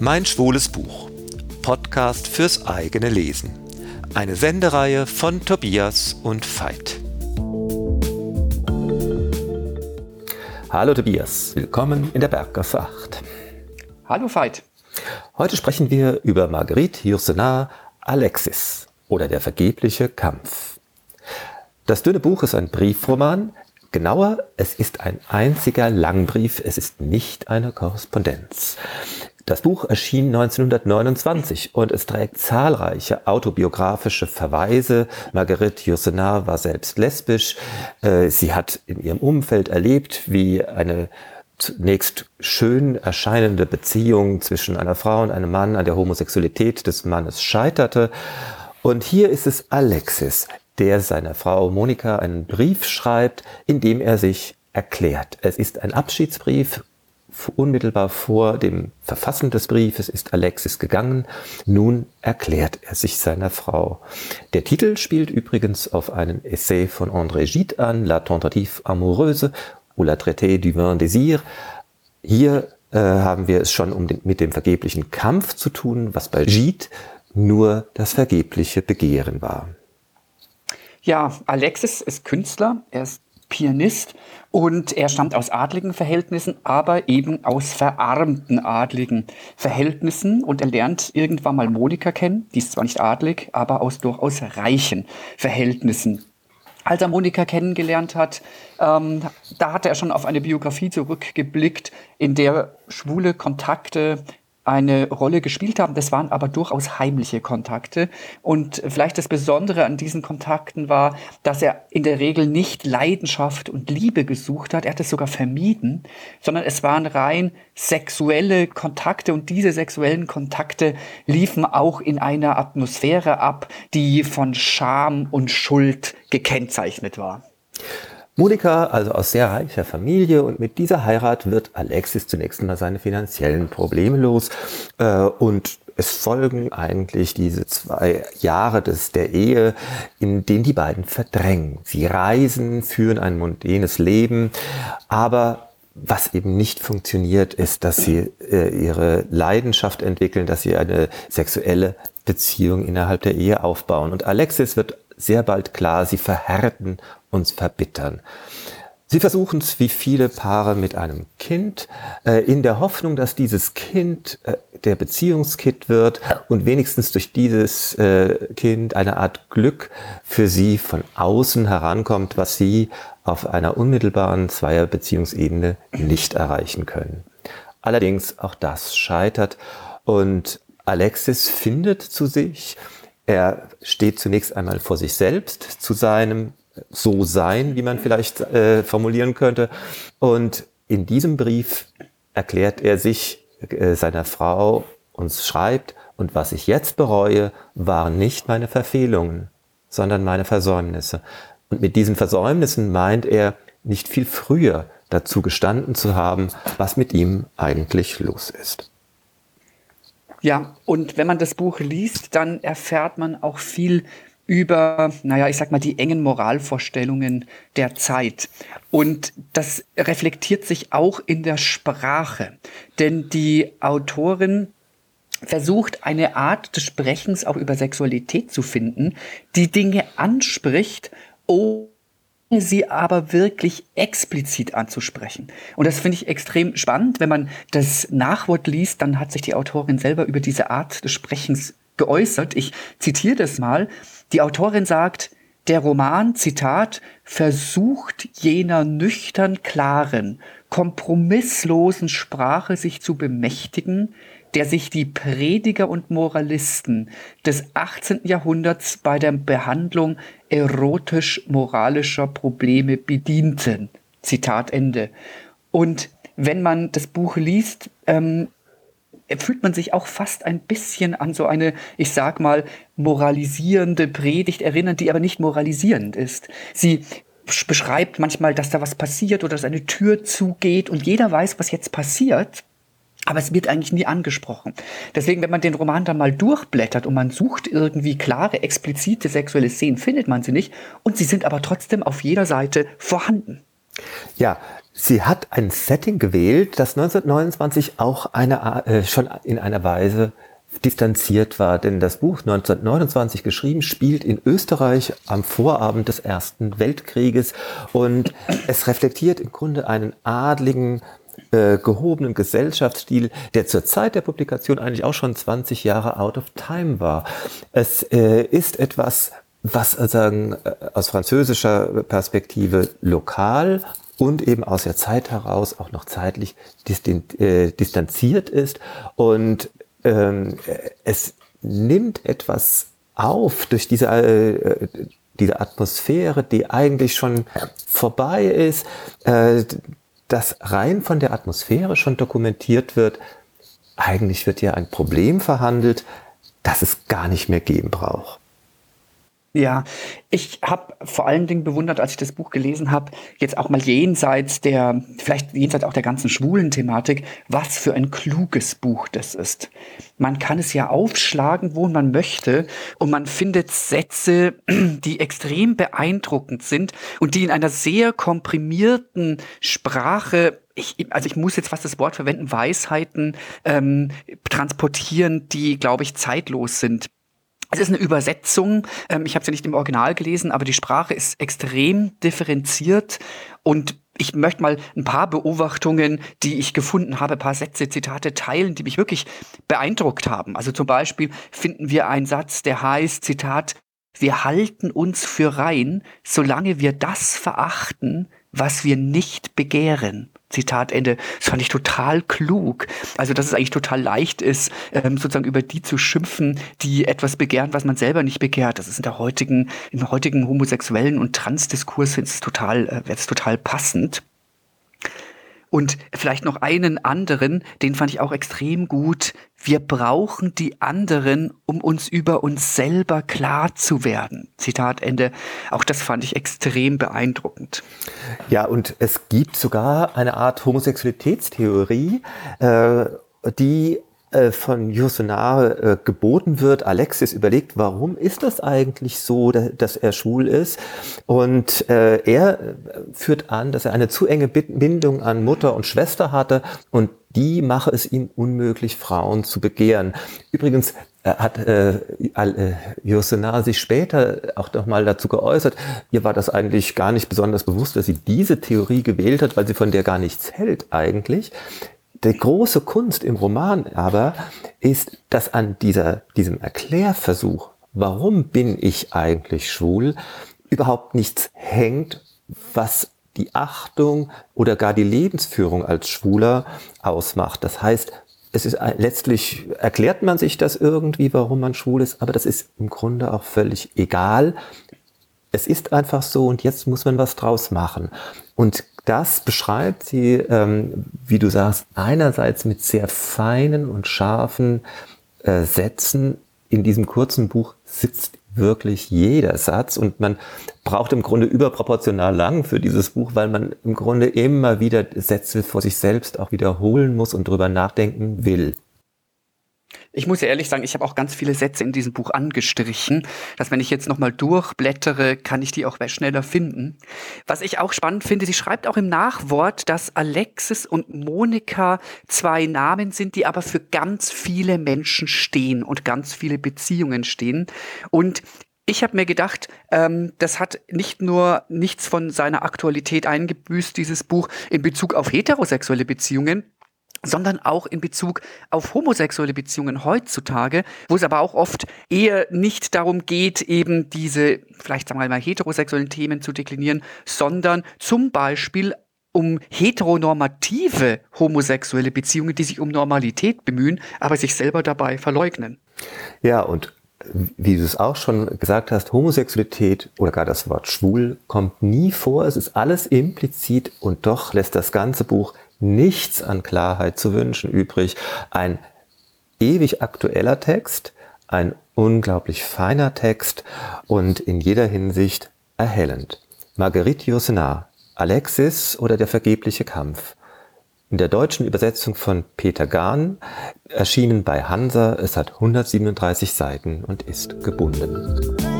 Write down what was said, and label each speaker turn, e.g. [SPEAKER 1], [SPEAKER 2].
[SPEAKER 1] Mein schwules Buch. Podcast fürs eigene Lesen. Eine Sendereihe von Tobias und Veit. Hallo Tobias, willkommen in der Berggasse 8.
[SPEAKER 2] Hallo Veit.
[SPEAKER 1] Heute sprechen wir über Marguerite Yourcenar Alexis oder der vergebliche Kampf. Das dünne Buch ist ein Briefroman, Genauer, es ist ein einziger Langbrief, es ist nicht eine Korrespondenz. Das Buch erschien 1929 und es trägt zahlreiche autobiografische Verweise. Marguerite Yourcenar war selbst lesbisch. Äh, sie hat in ihrem Umfeld erlebt, wie eine zunächst schön erscheinende Beziehung zwischen einer Frau und einem Mann an der Homosexualität des Mannes scheiterte. Und hier ist es Alexis, der seiner Frau Monika einen Brief schreibt, in dem er sich erklärt. Es ist ein Abschiedsbrief. Unmittelbar vor dem Verfassen des Briefes ist Alexis gegangen. Nun erklärt er sich seiner Frau. Der Titel spielt übrigens auf einen Essay von André Gide an, La Tentative Amoureuse ou La Traité du Vain Désir. Hier äh, haben wir es schon um den, mit dem vergeblichen Kampf zu tun, was bei Gide nur das vergebliche Begehren war.
[SPEAKER 2] Ja, Alexis ist Künstler, er ist Pianist und er stammt aus adligen Verhältnissen, aber eben aus verarmten adligen Verhältnissen und er lernt irgendwann mal Monika kennen, die ist zwar nicht adlig, aber aus durchaus reichen Verhältnissen. Als er Monika kennengelernt hat, ähm, da hatte er schon auf eine Biografie zurückgeblickt, in der schwule Kontakte eine Rolle gespielt haben. Das waren aber durchaus heimliche Kontakte. Und vielleicht das Besondere an diesen Kontakten war, dass er in der Regel nicht Leidenschaft und Liebe gesucht hat. Er hat es sogar vermieden, sondern es waren rein sexuelle Kontakte und diese sexuellen Kontakte liefen auch in einer Atmosphäre ab, die von Scham und Schuld gekennzeichnet war.
[SPEAKER 1] Monika, also aus sehr reicher Familie und mit dieser Heirat wird Alexis zunächst mal seine finanziellen Probleme los äh, und es folgen eigentlich diese zwei Jahre des, der Ehe, in denen die beiden verdrängen. Sie reisen, führen ein mondänes Leben, aber was eben nicht funktioniert, ist, dass sie äh, ihre Leidenschaft entwickeln, dass sie eine sexuelle Beziehung innerhalb der Ehe aufbauen. Und Alexis wird sehr bald klar, sie verhärten uns verbittern. Sie versuchen es wie viele Paare mit einem Kind, äh, in der Hoffnung, dass dieses Kind äh, der Beziehungskit wird und wenigstens durch dieses äh, Kind eine Art Glück für sie von außen herankommt, was sie auf einer unmittelbaren Zweierbeziehungsebene nicht erreichen können. Allerdings auch das scheitert und Alexis findet zu sich, er steht zunächst einmal vor sich selbst, zu seinem so sein, wie man vielleicht äh, formulieren könnte. Und in diesem Brief erklärt er sich äh, seiner Frau und schreibt, und was ich jetzt bereue, waren nicht meine Verfehlungen, sondern meine Versäumnisse. Und mit diesen Versäumnissen meint er, nicht viel früher dazu gestanden zu haben, was mit ihm eigentlich los ist.
[SPEAKER 2] Ja, und wenn man das Buch liest, dann erfährt man auch viel über, naja, ich sag mal, die engen Moralvorstellungen der Zeit. Und das reflektiert sich auch in der Sprache. Denn die Autorin versucht, eine Art des Sprechens auch über Sexualität zu finden, die Dinge anspricht, ohne sie aber wirklich explizit anzusprechen. Und das finde ich extrem spannend. Wenn man das Nachwort liest, dann hat sich die Autorin selber über diese Art des Sprechens geäußert. Ich zitiere das mal. Die Autorin sagt, der Roman, Zitat, versucht jener nüchtern klaren, kompromisslosen Sprache sich zu bemächtigen, der sich die Prediger und Moralisten des 18. Jahrhunderts bei der Behandlung erotisch-moralischer Probleme bedienten. Zitat Ende. Und wenn man das Buch liest, ähm, fühlt man sich auch fast ein bisschen an so eine, ich sag mal, moralisierende Predigt erinnern, die aber nicht moralisierend ist. Sie beschreibt manchmal, dass da was passiert oder dass eine Tür zugeht und jeder weiß, was jetzt passiert. Aber es wird eigentlich nie angesprochen. Deswegen, wenn man den Roman dann mal durchblättert und man sucht irgendwie klare, explizite sexuelle Szenen, findet man sie nicht. Und sie sind aber trotzdem auf jeder Seite vorhanden.
[SPEAKER 1] Ja, sie hat ein Setting gewählt, das 1929 auch eine, äh, schon in einer Weise distanziert war, denn das Buch 1929 geschrieben spielt in Österreich am Vorabend des Ersten Weltkrieges und es reflektiert im Grunde einen adligen äh, gehobenen Gesellschaftsstil, der zur Zeit der Publikation eigentlich auch schon 20 Jahre out of time war. Es äh, ist etwas, was äh, sagen, äh, aus französischer Perspektive lokal und eben aus der Zeit heraus auch noch zeitlich äh, distanziert ist und ähm, es nimmt etwas auf durch diese, äh, diese Atmosphäre, die eigentlich schon vorbei ist, äh, dass rein von der Atmosphäre schon dokumentiert wird, eigentlich wird hier ein Problem verhandelt, das es gar nicht mehr geben braucht.
[SPEAKER 2] Ja, ich habe vor allen Dingen bewundert, als ich das Buch gelesen habe, jetzt auch mal jenseits der, vielleicht jenseits auch der ganzen schwulen Thematik, was für ein kluges Buch das ist. Man kann es ja aufschlagen, wo man möchte, und man findet Sätze, die extrem beeindruckend sind und die in einer sehr komprimierten Sprache ich, also ich muss jetzt fast das Wort verwenden, Weisheiten ähm, transportieren, die, glaube ich, zeitlos sind. Es ist eine Übersetzung. Ähm, ich habe sie ja nicht im Original gelesen, aber die Sprache ist extrem differenziert und ich möchte mal ein paar Beobachtungen, die ich gefunden habe, paar Sätze, Zitate teilen, die mich wirklich beeindruckt haben. Also zum Beispiel finden wir einen Satz, der heißt, Zitat, wir halten uns für rein, solange wir das verachten, was wir nicht begehren. Zitat Ende. Das fand ich total klug. Also, dass es eigentlich total leicht ist, ähm, sozusagen über die zu schimpfen, die etwas begehren, was man selber nicht begehrt. Das ist in der heutigen, im heutigen homosexuellen und Transdiskurs ist total, äh, es total passend. Und vielleicht noch einen anderen, den fand ich auch extrem gut. Wir brauchen die anderen, um uns über uns selber klar zu werden. Zitat Ende. Auch das fand ich extrem beeindruckend.
[SPEAKER 1] Ja, und es gibt sogar eine Art Homosexualitätstheorie, äh, die von Yourcenar äh, geboten wird. Alexis überlegt, warum ist das eigentlich so, dass er schwul ist? Und äh, er führt an, dass er eine zu enge Bindung an Mutter und Schwester hatte und die mache es ihm unmöglich, Frauen zu begehren. Übrigens hat äh, äh, Yourcenar sich später auch noch mal dazu geäußert, ihr war das eigentlich gar nicht besonders bewusst, dass sie diese Theorie gewählt hat, weil sie von der gar nichts hält eigentlich. Die große Kunst im Roman aber ist, dass an dieser, diesem Erklärversuch, warum bin ich eigentlich schwul, überhaupt nichts hängt, was die Achtung oder gar die Lebensführung als Schwuler ausmacht. Das heißt, es ist letztlich erklärt man sich das irgendwie, warum man schwul ist, aber das ist im Grunde auch völlig egal. Es ist einfach so und jetzt muss man was draus machen. Und das beschreibt sie, ähm, wie du sagst, einerseits mit sehr feinen und scharfen äh, Sätzen. In diesem kurzen Buch sitzt wirklich jeder Satz und man braucht im Grunde überproportional lang für dieses Buch, weil man im Grunde immer wieder Sätze vor sich selbst auch wiederholen muss und drüber nachdenken will.
[SPEAKER 2] Ich muss ja ehrlich sagen, ich habe auch ganz viele Sätze in diesem Buch angestrichen, dass wenn ich jetzt nochmal durchblättere, kann ich die auch schneller finden. Was ich auch spannend finde, sie schreibt auch im Nachwort, dass Alexis und Monika zwei Namen sind, die aber für ganz viele Menschen stehen und ganz viele Beziehungen stehen. Und ich habe mir gedacht, ähm, das hat nicht nur nichts von seiner Aktualität eingebüßt, dieses Buch in Bezug auf heterosexuelle Beziehungen, sondern auch in Bezug auf homosexuelle Beziehungen heutzutage, wo es aber auch oft eher nicht darum geht, eben diese, vielleicht sagen wir mal, heterosexuellen Themen zu deklinieren, sondern zum Beispiel um heteronormative homosexuelle Beziehungen, die sich um Normalität bemühen, aber sich selber dabei verleugnen.
[SPEAKER 1] Ja, und wie du es auch schon gesagt hast, Homosexualität oder gar das Wort schwul kommt nie vor. Es ist alles implizit und doch lässt das ganze Buch nichts an Klarheit zu wünschen übrig. Ein ewig aktueller Text, ein unglaublich feiner Text und in jeder Hinsicht erhellend. Marguerite Yourcenar, Alexis oder der vergebliche Kampf. In der deutschen Übersetzung von Peter Gahn, erschienen bei Hansa, es hat 137 Seiten und ist gebunden.